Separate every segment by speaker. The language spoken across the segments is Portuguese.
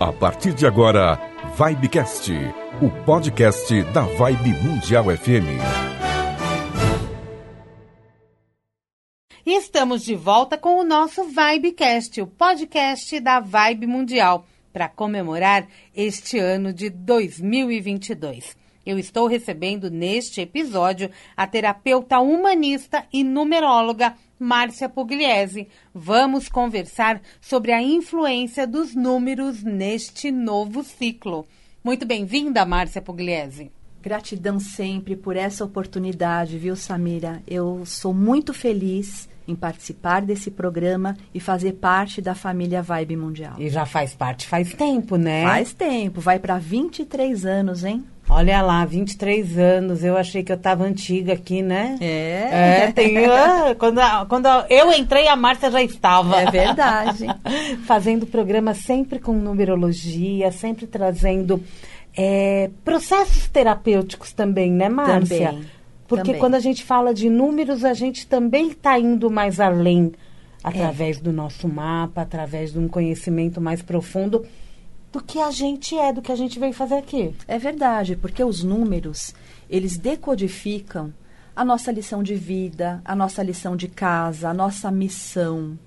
Speaker 1: A partir de agora, Vibecast, o podcast da Vibe Mundial FM.
Speaker 2: Estamos de volta com o nosso Vibecast, o podcast da Vibe Mundial, para comemorar este ano de 2022. Eu estou recebendo neste episódio a terapeuta humanista e numeróloga Márcia Pugliese. Vamos conversar sobre a influência dos números neste novo ciclo. Muito bem-vinda, Márcia Pugliese.
Speaker 3: Gratidão sempre por essa oportunidade, viu, Samira? Eu sou muito feliz em participar desse programa e fazer parte da família Vibe Mundial.
Speaker 2: E já faz parte faz tempo, né?
Speaker 3: Faz tempo, vai para 23 anos, hein?
Speaker 2: Olha lá, 23 anos. Eu achei que eu estava antiga aqui, né?
Speaker 3: É.
Speaker 2: É, tem, ah, quando, quando eu entrei, a Márcia já estava.
Speaker 3: É verdade.
Speaker 2: Fazendo programa sempre com numerologia, sempre trazendo é, processos terapêuticos também, né, Márcia?
Speaker 3: Também.
Speaker 2: Porque
Speaker 3: também.
Speaker 2: quando a gente fala de números, a gente também está indo mais além através do nosso mapa, através de um conhecimento mais profundo do que a gente é, do que a gente veio fazer aqui.
Speaker 3: É verdade, porque os números, eles decodificam a nossa lição de vida, a nossa lição de casa, a nossa missão,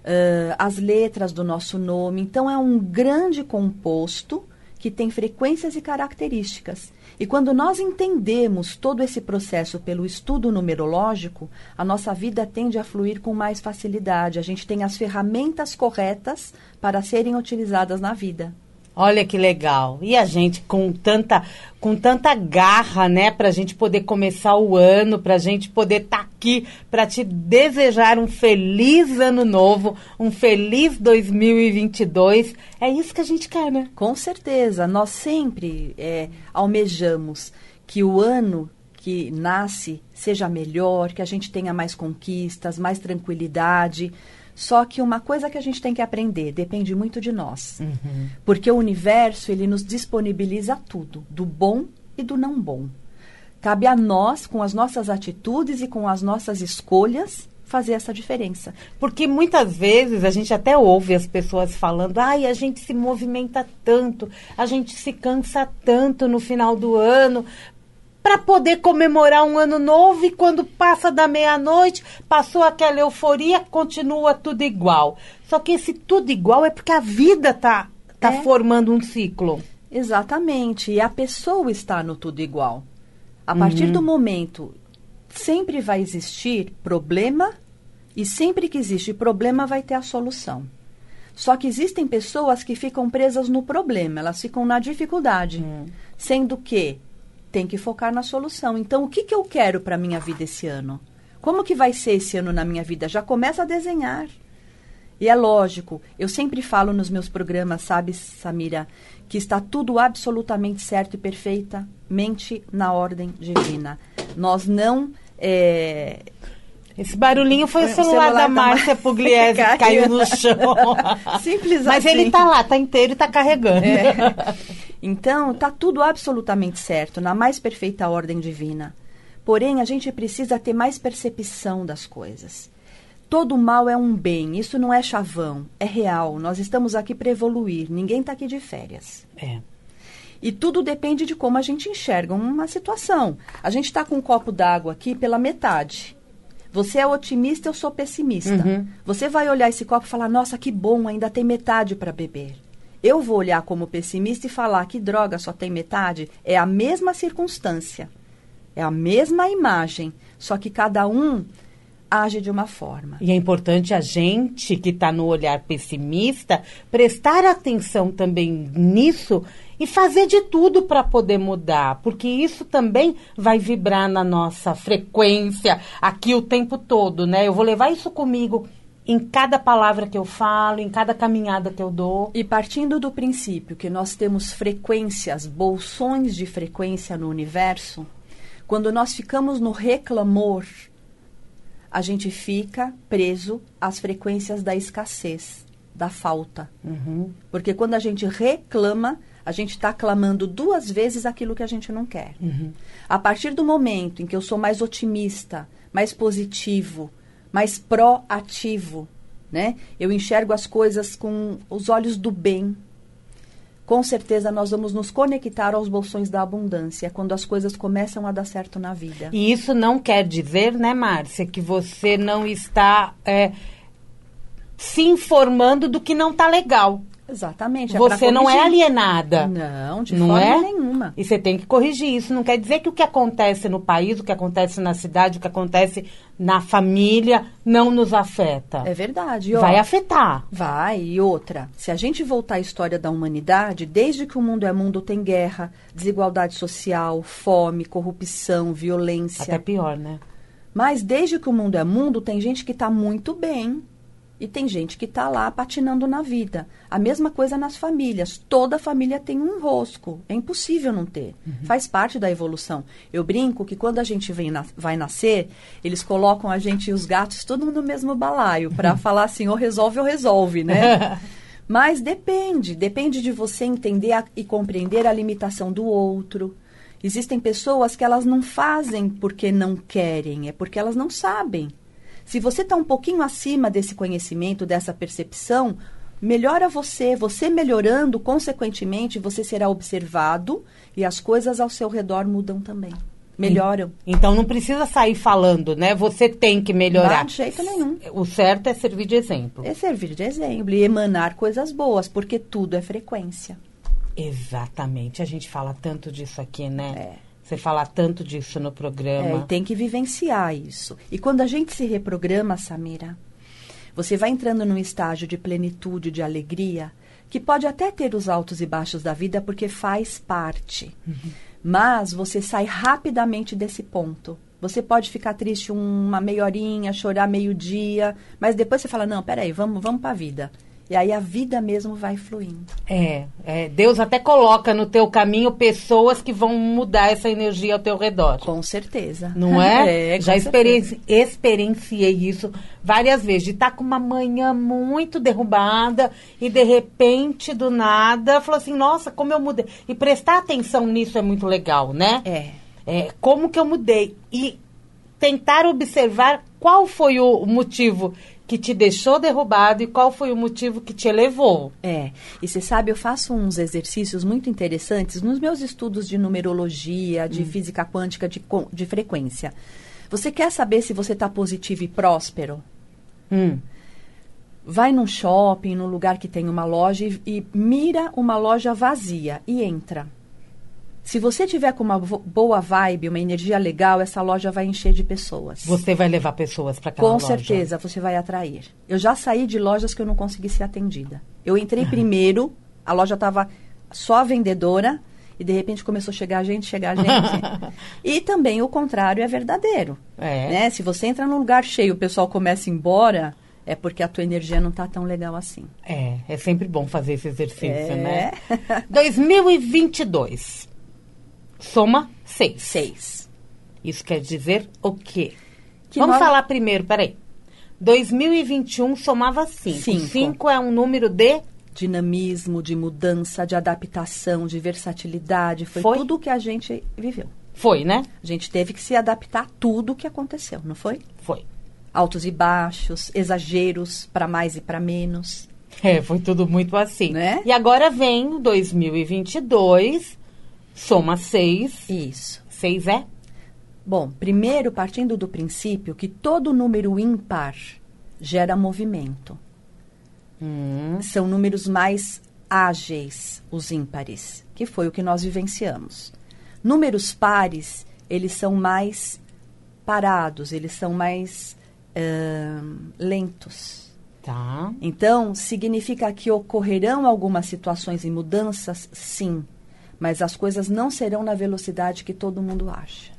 Speaker 3: uh, as letras do nosso nome. Então, é um grande composto que tem frequências e características. E quando nós entendemos todo esse processo pelo estudo numerológico, a nossa vida tende a fluir com mais facilidade. A gente tem as ferramentas corretas para serem utilizadas na vida.
Speaker 2: Olha que legal. E a gente com tanta, com tanta garra, né, para a gente poder começar o ano, para a gente poder estar tá aqui, para te desejar um feliz ano novo, um feliz 2022. É isso que a gente quer, né?
Speaker 3: Com certeza. Nós sempre é, almejamos que o ano que nasce seja melhor, que a gente tenha mais conquistas, mais tranquilidade. Só que uma coisa que a gente tem que aprender depende muito de nós.
Speaker 2: Uhum.
Speaker 3: Porque o universo, ele nos disponibiliza tudo, do bom e do não bom. Cabe a nós, com as nossas atitudes e com as nossas escolhas, fazer essa diferença.
Speaker 2: Porque muitas vezes a gente até ouve as pessoas falando: ai, a gente se movimenta tanto, a gente se cansa tanto no final do ano, para poder comemorar um ano novo e quando passa da meia-noite, passou aquela euforia, continua tudo igual. Só que esse tudo igual é porque a vida tá, tá
Speaker 3: É.
Speaker 2: formando um ciclo.
Speaker 3: Exatamente. E a pessoa está no tudo igual. A partir do momento, sempre vai existir problema e sempre que existe problema vai ter a solução. Só que existem pessoas que ficam presas no problema, elas ficam na dificuldade, sendo que tem que focar na solução. Então, o que, que eu quero para minha vida esse ano? Como que vai ser esse ano na minha vida? Já começa a desenhar. E é lógico, eu sempre falo nos meus programas, sabe, Samira, que está tudo absolutamente certo e perfeitamente na ordem divina. Nós não. é,
Speaker 2: Esse barulhinho foi o
Speaker 3: O
Speaker 2: celular,
Speaker 3: celular
Speaker 2: da
Speaker 3: da
Speaker 2: Márcia Pugliese que
Speaker 3: Caiu.
Speaker 2: no chão.
Speaker 3: Simples
Speaker 2: Mas
Speaker 3: assim.
Speaker 2: ele tá lá, tá inteiro e tá carregando.
Speaker 3: É. Então, está tudo absolutamente certo, na mais perfeita ordem divina. Porém, a gente precisa ter mais percepção das coisas. Todo mal é um bem, isso não é chavão, é real. Nós estamos aqui para evoluir, ninguém está aqui de férias.
Speaker 2: É.
Speaker 3: E tudo depende de como a gente enxerga uma situação. A gente está com um copo d'água aqui pela metade. Você é otimista, eu sou pessimista.
Speaker 2: Uhum.
Speaker 3: Você vai olhar esse copo e falar: nossa, que bom, ainda tem metade para beber. Eu vou olhar como pessimista e falar que droga, só tem metade. É a mesma circunstância, é a mesma imagem, só que cada um age de uma forma.
Speaker 2: E é importante a gente que está no olhar pessimista prestar atenção também nisso e fazer de tudo para poder mudar, porque isso também vai vibrar na nossa frequência aqui o tempo todo, né? Eu vou levar isso comigo em cada palavra que eu falo, em cada caminhada que eu dou.
Speaker 3: E partindo do princípio que nós temos frequências, bolsões de frequência no universo, quando nós ficamos no reclamor, a gente fica preso às frequências da escassez, da falta.
Speaker 2: Uhum.
Speaker 3: Porque quando a gente reclama, a gente está clamando duas vezes aquilo que a gente não quer. A partir do momento em que eu sou mais otimista, mais positivo, mais proativo, né? Eu enxergo as coisas com os olhos do bem. Com certeza nós vamos nos conectar aos bolsões da abundância quando as coisas começam a dar certo na vida.
Speaker 2: E isso não quer dizer, né, Márcia, que você não está é, se informando do que não está legal.
Speaker 3: Exatamente. é
Speaker 2: você não é alienada.
Speaker 3: Não, de
Speaker 2: não
Speaker 3: forma
Speaker 2: é?
Speaker 3: nenhuma.
Speaker 2: E você tem que corrigir isso. Não quer dizer que o que acontece no país, o que acontece na cidade, o que acontece na família não nos afeta.
Speaker 3: É verdade. Ó,
Speaker 2: Vai afetar.
Speaker 3: Vai, e outra. Se a gente voltar à história da humanidade, desde que o mundo é mundo, tem guerra, desigualdade social, fome, corrupção, violência.
Speaker 2: Até pior, né?
Speaker 3: Mas desde que o mundo é mundo, tem gente que está muito bem e tem gente que está lá patinando na vida. A mesma coisa nas famílias. Toda família tem um enrosco. É impossível não ter. Faz parte da evolução. Eu brinco que quando a gente vem na- vai nascer, eles colocam a gente e os gatos tudo no mesmo balaio para falar assim, ou resolve ou resolve, né? Mas depende, depende de você entender a- e compreender a limitação do outro. Existem pessoas que elas não fazem porque não querem, é porque elas não sabem. Se você está um pouquinho acima desse conhecimento, dessa percepção, melhora você. Você melhorando, consequentemente, você será observado e as coisas ao seu redor mudam também. Melhoram.
Speaker 2: Então não precisa sair falando, né? Você tem que melhorar.
Speaker 3: Não, de jeito nenhum.
Speaker 2: O certo é servir de exemplo.
Speaker 3: É servir de exemplo e emanar coisas boas, porque tudo é frequência.
Speaker 2: Exatamente. A gente fala tanto disso aqui, né?
Speaker 3: É.
Speaker 2: Você fala tanto disso no
Speaker 3: É,
Speaker 2: programa.
Speaker 3: e tem que vivenciar isso. E quando a gente se reprograma, Samira, você vai entrando num estágio de plenitude, de alegria, que pode até ter os altos e baixos da vida, porque faz parte. Mas você sai rapidamente desse ponto. Você pode ficar triste uma meia horinha, chorar meio dia, mas depois você fala, não, peraí, vamos, vamos para a vida. E aí a vida mesmo vai fluindo.
Speaker 2: É, é, Deus até coloca no teu caminho pessoas que vão mudar essa energia ao teu redor.
Speaker 3: Com certeza.
Speaker 2: Não é?
Speaker 3: com
Speaker 2: Já
Speaker 3: certeza.
Speaker 2: experienci- experienciei isso várias vezes. De estar com uma manhã muito derrubada e de repente, do nada, falou assim: nossa, como eu mudei. E prestar atenção nisso é muito legal, né?
Speaker 3: É.
Speaker 2: É, como que eu mudei? E tentar observar qual foi o motivo que te deixou derrubado e qual foi o motivo que te elevou.
Speaker 3: É, e você sabe, eu faço uns exercícios muito interessantes nos meus estudos de numerologia, de física quântica, de, de frequência. Você quer saber se você está positivo e próspero?
Speaker 2: Hum.
Speaker 3: Vai num shopping, num lugar que tem uma loja e, e mira uma loja vazia e entra. Se você tiver com uma boa vibe, uma energia legal, essa loja vai encher de pessoas.
Speaker 2: Você vai levar pessoas para aquela
Speaker 3: Com
Speaker 2: loja.
Speaker 3: certeza, você vai atrair. Eu já saí de lojas que eu não consegui ser atendida. Eu entrei primeiro, a loja estava só a vendedora, e de repente começou a chegar gente, chegar gente. e também o contrário é verdadeiro.
Speaker 2: É.
Speaker 3: Né? Se você entra num lugar cheio e o pessoal começa a ir embora, é porque a tua energia não está tão legal assim.
Speaker 2: É, é sempre bom fazer esse exercício,
Speaker 3: É.
Speaker 2: né? 2022. Soma 6.
Speaker 3: Seis.
Speaker 2: Isso quer dizer o quê?
Speaker 3: Que
Speaker 2: Vamos falar primeiro, peraí. 2021 somava 5.
Speaker 3: Cinco.
Speaker 2: 5 é um número de.
Speaker 3: Dinamismo, de mudança, de adaptação, de versatilidade. Foi,
Speaker 2: Foi?
Speaker 3: tudo o que a gente viveu.
Speaker 2: Foi, né?
Speaker 3: A gente teve que se adaptar a tudo o que aconteceu, não foi?
Speaker 2: Foi.
Speaker 3: altos e baixos, exageros para mais e para menos.
Speaker 2: É, foi tudo muito assim.
Speaker 3: Né?
Speaker 2: E agora vem 2022, soma 6.
Speaker 3: Isso.
Speaker 2: 6 é?
Speaker 3: Bom, primeiro partindo do princípio que todo número ímpar gera movimento.
Speaker 2: Hum,
Speaker 3: São números mais ágeis, os ímpares, que foi o que nós vivenciamos. Números pares, eles são mais parados, eles são mais ahn, lentos.
Speaker 2: tá.
Speaker 3: Então, significa que ocorrerão algumas situações e mudanças, sim, mas as coisas não serão na velocidade que todo mundo acha.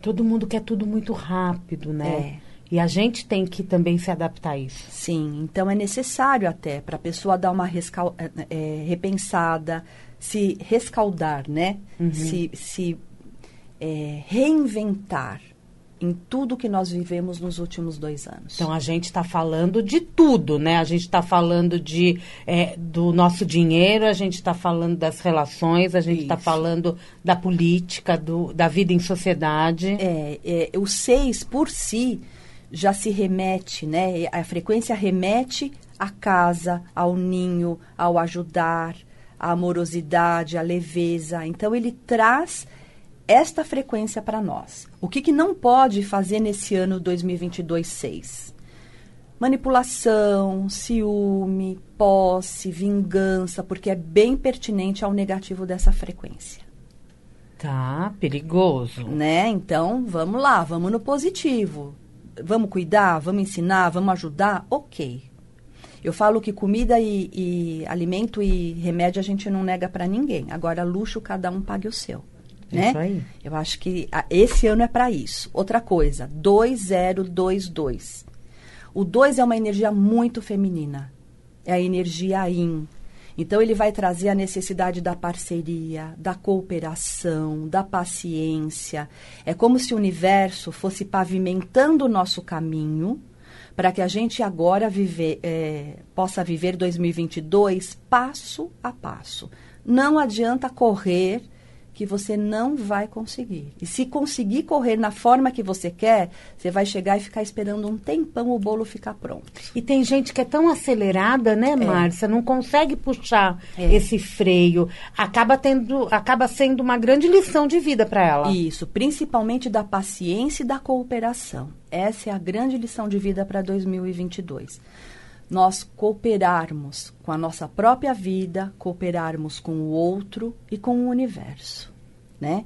Speaker 2: Todo mundo quer tudo muito rápido, né?
Speaker 3: É.
Speaker 2: E a gente tem que também se adaptar a isso.
Speaker 3: Sim, então é necessário até para a pessoa dar uma rescal- eh, repensada, se rescaldar, né? Se, se eh, reinventar em tudo que nós vivemos nos últimos dois anos.
Speaker 2: Então a gente está falando de tudo, né? A gente está falando de é, do nosso dinheiro, a gente está falando das relações, a gente está falando da política, do, da vida em sociedade.
Speaker 3: É, é, o seis por si já se remete, né? A frequência remete à casa, ao ninho, ao ajudar, à amorosidade, à leveza. Então ele traz esta frequência para nós. O que, que não pode fazer nesse ano 2022-6? Manipulação, ciúme, posse, vingança, porque é bem pertinente ao negativo dessa frequência.
Speaker 2: Tá, perigoso.
Speaker 3: Né? Então, vamos lá, vamos no positivo. Vamos cuidar, vamos ensinar, vamos ajudar? Ok. Eu falo que comida e, e alimento e remédio a gente não nega para ninguém. Agora, luxo, cada um pague o seu. Né?
Speaker 2: Isso aí.
Speaker 3: Eu acho que esse ano é para isso. Outra coisa, 2022. O 2 é uma energia muito feminina. É a energia yin. Então ele vai trazer a necessidade da parceria, da cooperação, da paciência. É como se o universo fosse pavimentando o nosso caminho para que a gente agora viver, é, possa viver 2022 passo a passo. Não adianta correr que você não vai conseguir. E se conseguir correr na forma que você quer, você vai chegar e ficar esperando um tempão o bolo ficar pronto.
Speaker 2: E tem gente que é tão acelerada, né, Márcia? Não consegue puxar
Speaker 3: É.
Speaker 2: esse freio. Acaba tendo, acaba sendo uma grande lição de vida para ela.
Speaker 3: Isso, principalmente da paciência e da cooperação. Essa é a grande lição de vida para 2022. Nós cooperarmos com a nossa própria vida, cooperarmos com o outro e com o universo, né?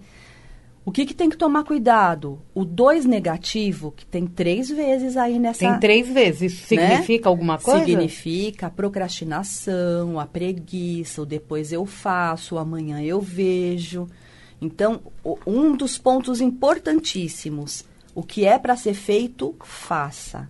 Speaker 3: O que, que tem que tomar cuidado? O dois negativo, que tem três vezes aí nessa...
Speaker 2: Tem três vezes. Isso
Speaker 3: né?
Speaker 2: significa alguma coisa?
Speaker 3: Significa a procrastinação, a preguiça, o depois eu faço, o amanhã eu vejo. Então, um dos pontos importantíssimos, o que é para ser feito, faça.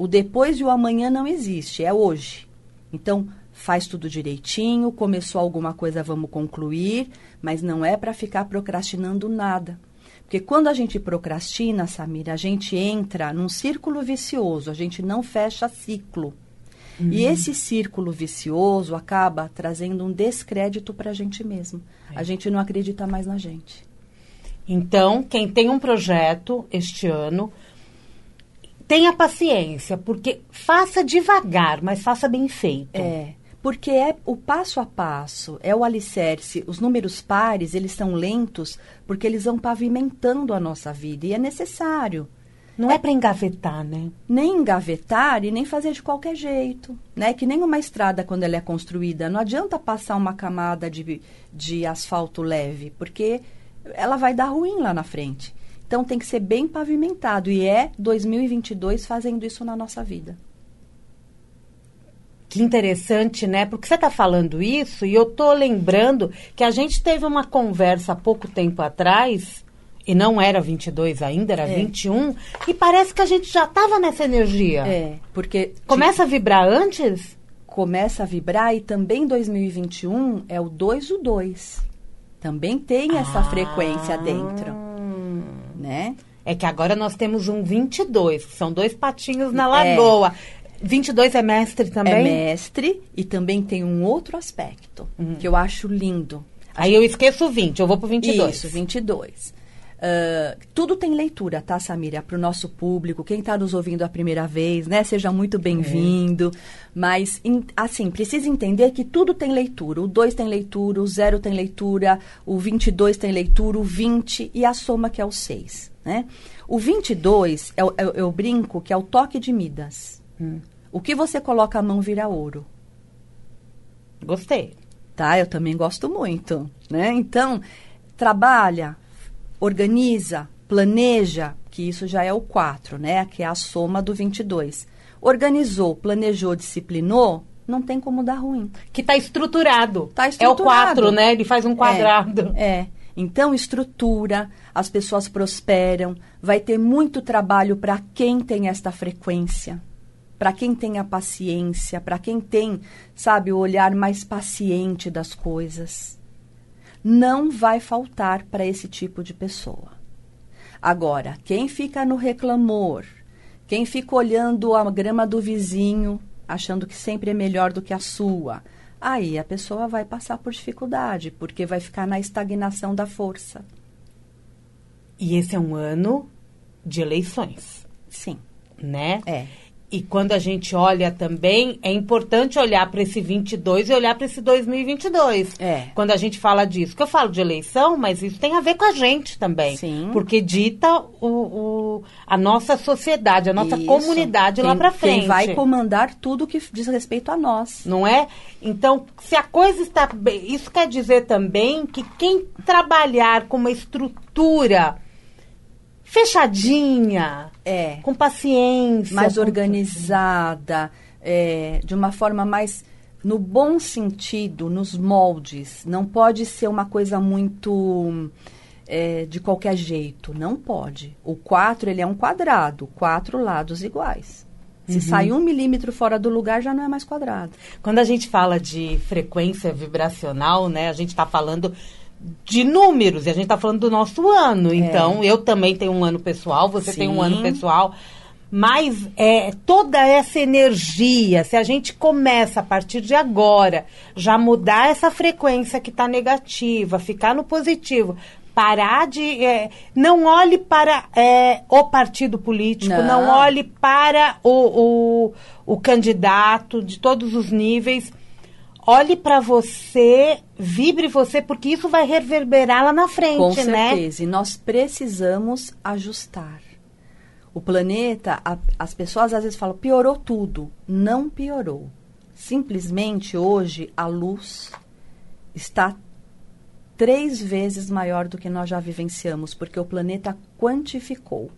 Speaker 3: O depois e o amanhã não existe, é hoje. Então, faz tudo direitinho, começou alguma coisa, vamos concluir, mas não é para ficar procrastinando nada. Porque quando a gente procrastina, Samira, a gente entra num círculo vicioso, a gente não fecha ciclo. E esse círculo vicioso acaba trazendo um descrédito para a gente mesmo. A gente não acredita mais na gente.
Speaker 2: Então, quem tem um projeto este ano, tenha paciência, porque faça devagar, mas faça bem feito.
Speaker 3: É, porque é o passo a passo, é o alicerce. Os números pares, eles são lentos porque eles vão pavimentando a nossa vida e é necessário.
Speaker 2: Não é para engavetar, né?
Speaker 3: Nem engavetar e nem fazer de qualquer jeito, né? Que nem uma estrada quando ela é construída, não adianta passar uma camada de, de asfalto leve, porque ela vai dar ruim lá na frente. Então tem que ser bem pavimentado e é 2022 fazendo isso na nossa vida.
Speaker 2: Que interessante, né? Porque você está falando isso e eu tô lembrando que a gente teve uma conversa há pouco tempo atrás, e não era 22 ainda, era
Speaker 3: É.
Speaker 2: 21, e parece que a gente já estava nessa energia.
Speaker 3: É, porque
Speaker 2: Começa a vibrar antes?
Speaker 3: começa a vibrar e também 2021 é o 2 o 2. Também tem essa
Speaker 2: Ah.
Speaker 3: frequência dentro, né?
Speaker 2: É que agora nós temos um 22, que são dois patinhos na
Speaker 3: É.
Speaker 2: lagoa. 22 é mestre também?
Speaker 3: É mestre e também tem um outro aspecto que eu acho lindo.
Speaker 2: Aí eu esqueço o 20, eu vou pro 22.
Speaker 3: Isso, 22. Ah, tudo tem leitura, tá, Samira? Para o nosso público, quem está nos ouvindo a primeira vez, né? Seja muito bem-vindo. Mas, em- assim, precisa entender que tudo tem leitura. O 2 tem leitura, o 0 tem leitura, o 22 tem leitura, o 20 e a soma que é o 6, né? O 22, é, o- eu, eu brinco que é o toque de Midas. O que você coloca a mão vira ouro
Speaker 2: Gostei.
Speaker 3: tá? Eu também gosto muito, né? Então, trabalha, organiza, planeja, que isso já é o 4, né? Que é a soma do 22. Organizou, planejou, disciplinou, não tem como dar ruim.
Speaker 2: Que tá estruturado.
Speaker 3: Tá
Speaker 2: É o
Speaker 3: estruturado.
Speaker 2: 4, né? Ele faz um quadrado.
Speaker 3: É. é. Então, estrutura, as pessoas prosperam, vai ter muito trabalho para quem tem esta frequência, para quem tem a paciência, para quem tem, sabe, o olhar mais paciente das coisas. Não vai faltar para esse tipo de pessoa. Agora, quem fica no reclamor, quem fica olhando a grama do vizinho, achando que sempre é melhor do que a sua, aí a pessoa vai passar por dificuldade, porque vai ficar na estagnação da força.
Speaker 2: E esse é um ano de eleições.
Speaker 3: Sim.
Speaker 2: né?
Speaker 3: É.
Speaker 2: E quando a gente olha também, é importante olhar para esse 22 e olhar para esse 2022.
Speaker 3: É.
Speaker 2: Quando a gente fala disso. Que eu falo de eleição, mas isso tem a ver com a gente também.
Speaker 3: Sim.
Speaker 2: Porque dita o, o- a nossa sociedade, a nossa
Speaker 3: Isso.
Speaker 2: comunidade lá
Speaker 3: Quem-
Speaker 2: para frente.
Speaker 3: Quem vai comandar tudo que diz respeito a nós.
Speaker 2: Não é? Então, se a coisa está bem, isso quer dizer também que quem trabalhar com uma estrutura fechadinha,
Speaker 3: É.
Speaker 2: com paciência,
Speaker 3: mais
Speaker 2: com-
Speaker 3: organizada, é, de uma forma mais no bom sentido, nos moldes. Não pode ser uma coisa muito é, de qualquer jeito. Não pode. O 4 ele é um quadrado, quatro lados iguais. Se sair um milímetro fora do lugar, já não é mais quadrado.
Speaker 2: Quando a gente fala de frequência vibracional, né, a gente está falando de números e a gente está falando do nosso ano. Então, eu também tenho um ano pessoal, você tem um
Speaker 3: Sim.
Speaker 2: ano pessoal. Mas é, toda essa energia, se a gente começa a partir de agora já mudar essa frequência que está negativa, ficar no positivo, parar de. é, não olhe para é, o partido político, não,
Speaker 3: Não.
Speaker 2: olhe para o, o, o candidato de todos os níveis. Olhe para você, vibre você, porque isso vai reverberar lá na frente,
Speaker 3: Com
Speaker 2: né?
Speaker 3: certeza. E nós precisamos ajustar. O planeta, a- as pessoas às vezes falam, piorou tudo. Não piorou. Simplesmente hoje a luz está três vezes maior do que nós já vivenciamos, porque o planeta quantificou.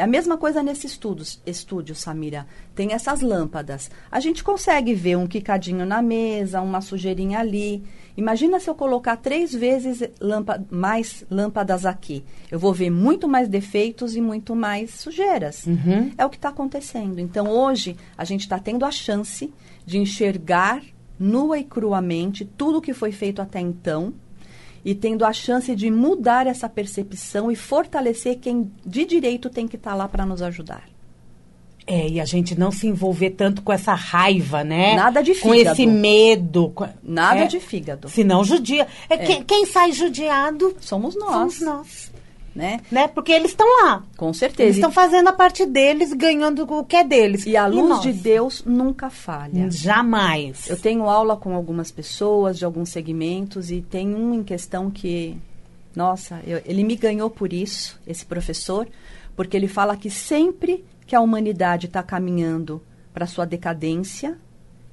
Speaker 3: É a mesma coisa nesse estudo, estúdio, Samira. Tem essas lâmpadas. A gente consegue ver um quicadinho na mesa, uma sujeirinha ali. Imagina se eu colocar três vezes mais lâmpadas aqui. Eu vou ver muito mais defeitos e muito mais sujeiras.
Speaker 2: Uhum.
Speaker 3: É o que está acontecendo. Então, hoje, a gente está tendo a chance de enxergar nua e cruamente tudo o que foi feito até então e tendo a chance de mudar essa percepção e fortalecer quem de direito tem que estar lá para nos ajudar.
Speaker 2: É, e a gente não se envolver tanto com essa raiva, né?
Speaker 3: Nada de
Speaker 2: Com
Speaker 3: fígado.
Speaker 2: esse medo. com-
Speaker 3: Nada
Speaker 2: é,
Speaker 3: de fígado.
Speaker 2: Senão judia. É, Quem, quem sai judiado
Speaker 3: Somos nós,
Speaker 2: somos nós.
Speaker 3: Né?
Speaker 2: Né? Porque eles estão lá.
Speaker 3: Com
Speaker 2: Eles
Speaker 3: certeza.
Speaker 2: estão fazendo a parte deles, ganhando o que é deles.
Speaker 3: E a luz
Speaker 2: nós?
Speaker 3: de Deus nunca falha.
Speaker 2: Jamais.
Speaker 3: Eu tenho aula com algumas pessoas de alguns segmentos e tem um em questão que, nossa, eu- ele me ganhou por isso, esse professor, porque ele fala que sempre que a humanidade está caminhando para sua decadência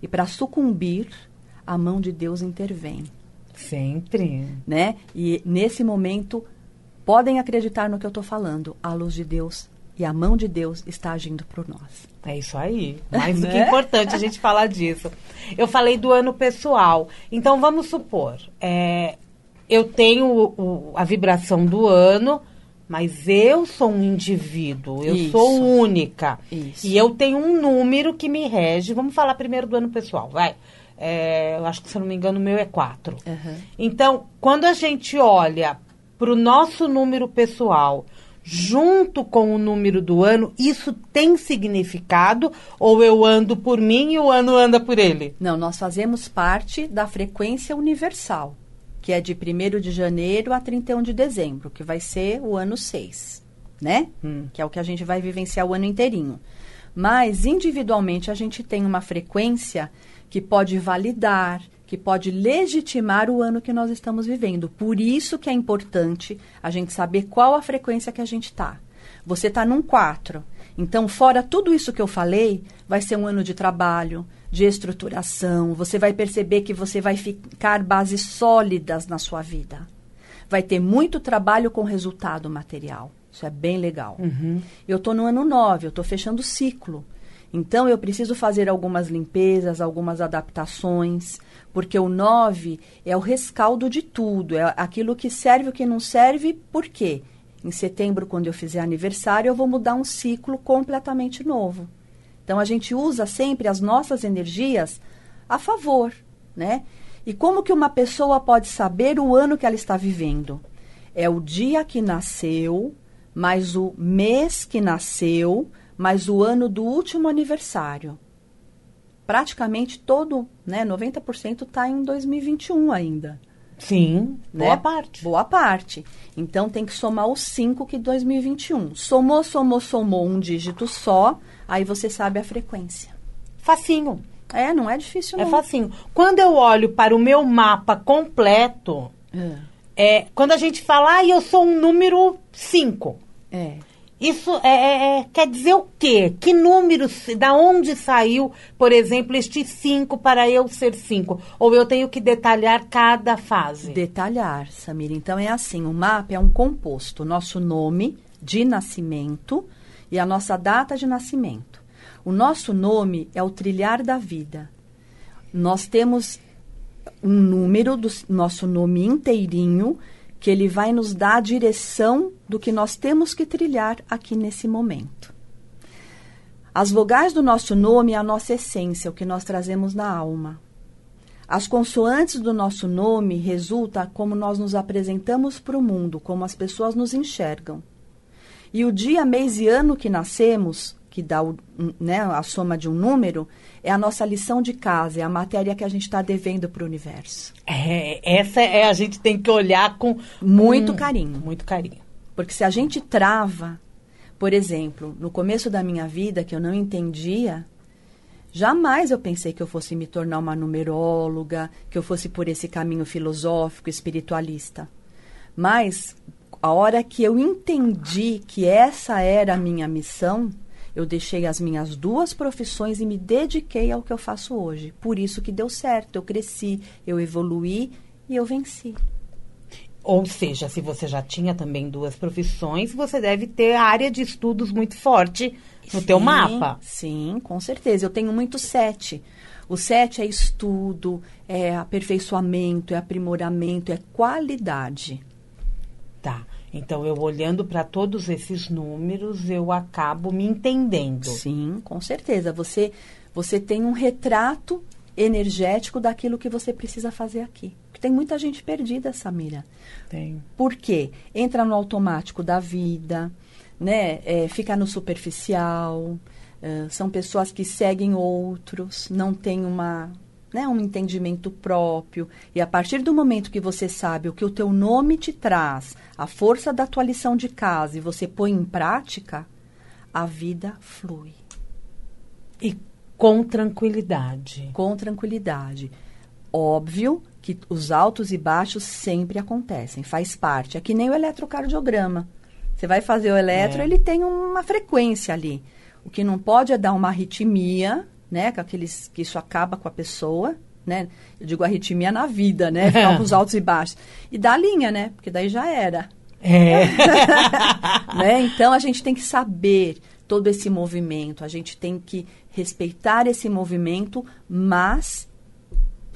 Speaker 3: e para sucumbir, a mão de Deus intervém,
Speaker 2: Sempre.
Speaker 3: né? E nesse momento podem acreditar no que eu estou falando, a luz de Deus e a mão de Deus está agindo por nós.
Speaker 2: É isso aí. Mais do que
Speaker 3: Né?
Speaker 2: importante a gente falar disso. Eu falei do ano pessoal. Então, vamos supor, é, eu tenho o- o- a vibração do ano, mas eu sou um indivíduo, eu
Speaker 3: Isso.
Speaker 2: sou única.
Speaker 3: Isso.
Speaker 2: E eu tenho um número que me rege. Vamos falar primeiro do ano pessoal, vai. É, eu acho que, se eu não me engano, o meu é 4.
Speaker 3: Aham.
Speaker 2: Então, quando a gente olha para o nosso número pessoal junto com o número do ano, isso tem significado? Ou eu ando por mim e o ano anda por ele?
Speaker 3: Não, nós fazemos parte da frequência universal, que é de 1 de janeiro a 31 de dezembro, que vai ser o ano 6, né? Que é o que a gente vai vivenciar o ano inteirinho. Mas, individualmente, a gente tem uma frequência que pode validar, que pode legitimar o ano que nós estamos vivendo. Por isso que é importante a gente saber qual a frequência que a gente está. Você está num 4. Então, fora tudo isso que eu falei, vai ser um ano de trabalho, de estruturação. Você vai perceber que você vai ficar bases sólidas na sua vida. Vai ter muito trabalho com resultado material. Isso é bem legal. Eu estou no ano 9, eu estou fechando o ciclo. Então, eu preciso fazer algumas limpezas, algumas adaptações, porque o 9 é o rescaldo de tudo, é aquilo que serve o que não serve, por quê? Em setembro, quando eu fizer aniversário, eu vou mudar um ciclo completamente novo. Então, a gente usa sempre as nossas energias a favor, né? E como que uma pessoa pode saber o ano que ela está vivendo? É o dia que nasceu, mais o mês que nasceu, mais o ano do último aniversário. Praticamente todo, né, 90% está em 2021 ainda.
Speaker 2: Sim,
Speaker 3: né?
Speaker 2: boa parte.
Speaker 3: Boa parte. Então tem que somar os 5 que 2021. Somou, somou, somou um dígito só, aí você sabe a frequência.
Speaker 2: Facinho.
Speaker 3: É, não é difícil
Speaker 2: É
Speaker 3: não.
Speaker 2: facinho. Quando eu olho para o meu mapa completo,
Speaker 3: É.
Speaker 2: é, quando a gente fala, ah, eu sou um número 5.
Speaker 3: É.
Speaker 2: Isso é, é- é- quer dizer o quê? Que número, da onde saiu, por exemplo, este 5 para eu ser 5? Ou eu tenho que detalhar cada fase?
Speaker 3: Detalhar, Samira. Então é assim, o mapa é um composto, nosso nome de nascimento e a nossa data de nascimento. O nosso nome é o trilhar da vida. Nós temos um número do nosso nome inteirinho que ele vai nos dar a direção do que nós temos que trilhar aqui nesse momento. As vogais do nosso nome é a nossa essência, o que nós trazemos na alma. As consoantes do nosso nome resulta como nós nos apresentamos para o mundo, como as pessoas nos enxergam. E o dia, mês e ano que nascemos, que dá o, né, a soma de um número, é a nossa lição de casa, é a matéria que a gente está devendo para o universo.
Speaker 2: É, essa é a gente tem que olhar com
Speaker 3: Muito
Speaker 2: com
Speaker 3: carinho.
Speaker 2: Muito carinho.
Speaker 3: Porque se a gente trava, por exemplo, no começo da minha vida, que eu não entendia, jamais eu pensei que eu fosse me tornar uma numeróloga, que eu fosse por esse caminho filosófico, espiritualista. Mas a hora que eu entendi que essa era a minha missão, eu deixei as minhas duas profissões e me dediquei ao que eu faço hoje. Por isso que deu certo, eu cresci, eu evoluí e eu venci.
Speaker 2: Ou seja, se você já tinha também duas profissões, você deve ter a área de estudos muito forte no teu
Speaker 3: Sim,
Speaker 2: mapa.
Speaker 3: Sim, com certeza. Eu tenho muito sete. O sete é estudo, é aperfeiçoamento, é aprimoramento, é qualidade.
Speaker 2: Tá. Então, eu olhando para todos esses números, eu acabo me entendendo.
Speaker 3: Sim, com certeza. Você, você tem um retrato energético daquilo que você precisa fazer aqui. Porque tem muita gente perdida, Samira.
Speaker 2: Tem.
Speaker 3: Por quê? Entra no automático da vida, né? É, fica no superficial. é, são pessoas que seguem outros, não têm uma, né, um entendimento próprio. E a partir do momento que você sabe o que o teu nome te traz, a força da tua lição de casa e você põe em prática, a vida flui
Speaker 2: E com tranquilidade.
Speaker 3: com tranquilidade. Óbvio que os altos e baixos sempre acontecem, faz parte. É que nem o eletrocardiograma. Você vai fazer o eletro,
Speaker 2: É.
Speaker 3: ele tem uma frequência ali. O que não pode é dar uma arritmia, né? Com aqueles, que isso acaba com a pessoa, né? Eu digo arritmia na vida, né? Ficar com os altos e baixos. E dá linha, né? Porque daí já era.
Speaker 2: É.
Speaker 3: né? Então a gente tem que saber todo esse movimento, a gente tem que respeitar esse movimento, mas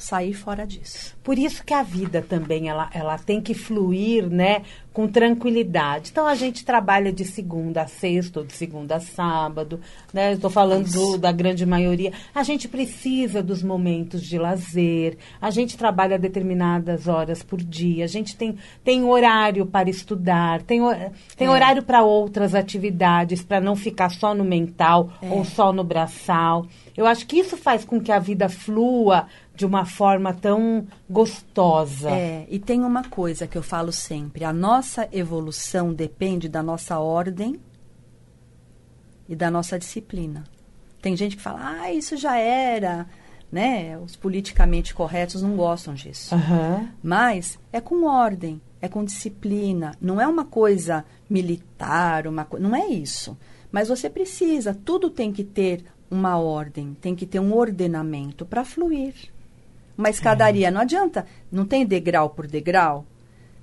Speaker 3: sair fora disso.
Speaker 2: Por isso que a vida também ela, ela tem que fluir, né, com tranquilidade. Então a gente trabalha de segunda a sexta, ou de segunda a sábado, né? Estou falando do- da grande maioria. A gente precisa dos momentos de lazer. A gente trabalha determinadas horas por dia. A gente tem, tem horário para estudar, tem, tem horário para outras atividades, para não ficar só no mental ou só no braçal. Eu acho que isso faz com que a vida flua de uma forma tão gostosa.
Speaker 3: É, e tem uma coisa que eu falo sempre: a nossa evolução depende da nossa ordem e da nossa disciplina. Tem gente que fala, ah, isso já era, né? Os politicamente corretos não gostam disso.
Speaker 2: Aham.
Speaker 3: Mas é com ordem, é com disciplina, não é uma coisa militar, uma co... não é isso. Mas você precisa, tudo tem que ter uma ordem, tem que ter um ordenamento para fluir. Uma escadaria não adianta, não tem degrau por degrau.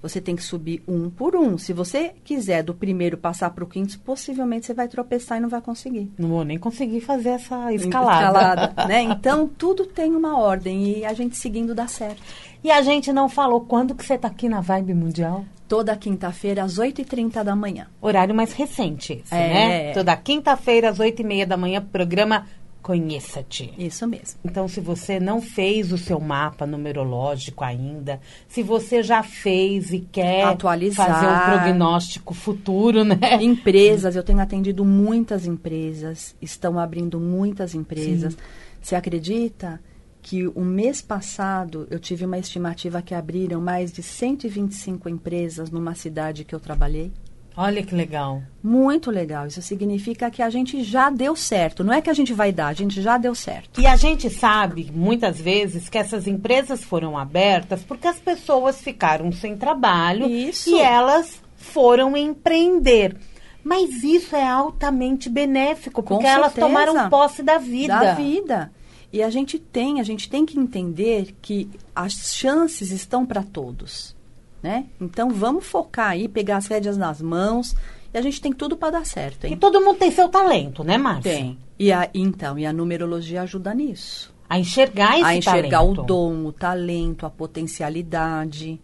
Speaker 3: Você tem que subir um por um. Se você quiser do primeiro passar para o quinto, possivelmente você vai tropeçar e não vai conseguir.
Speaker 2: Não vou nem conseguir fazer essa escalada.
Speaker 3: Escalada, né? Então tudo tem uma ordem e a gente seguindo dá certo.
Speaker 2: E a gente não falou quando que você está aqui na Vibe Mundial?
Speaker 3: Toda quinta-feira às 8h30 da manhã.
Speaker 2: Horário mais recente esse,
Speaker 3: É.
Speaker 2: né? Toda quinta-feira às oito e meia da manhã, programa Conheça-te.
Speaker 3: Isso mesmo.
Speaker 2: Então, se você não fez o seu mapa numerológico ainda, se você já fez e quer
Speaker 3: Atualizar.
Speaker 2: fazer um prognóstico futuro, né?
Speaker 3: Empresas, eu tenho atendido muitas empresas, estão abrindo muitas empresas. Você acredita que o mês passado eu tive uma estimativa que abriram mais de 125 empresas numa cidade que eu trabalhei.
Speaker 2: Olha que legal.
Speaker 3: Muito legal. Isso significa que a gente já deu certo. Não é que a gente vai dar, a gente já deu certo.
Speaker 2: E a gente sabe, muitas vezes, que essas empresas foram abertas porque as pessoas ficaram sem trabalho
Speaker 3: Isso.
Speaker 2: e elas foram empreender. Mas isso é altamente benéfico, porque elas tomaram posse da vida.
Speaker 3: Da vida. E a gente tem, a gente tem que entender que as chances estão para todos, né? Então vamos focar aí, pegar as rédeas nas mãos e a gente tem tudo para dar certo,
Speaker 2: E
Speaker 3: hein?
Speaker 2: todo mundo tem seu talento, né, Márcia?
Speaker 3: Tem. E a, então, e a numerologia ajuda nisso.
Speaker 2: A enxergar esse
Speaker 3: a enxergar
Speaker 2: talento.
Speaker 3: o dom, o talento, a potencialidade.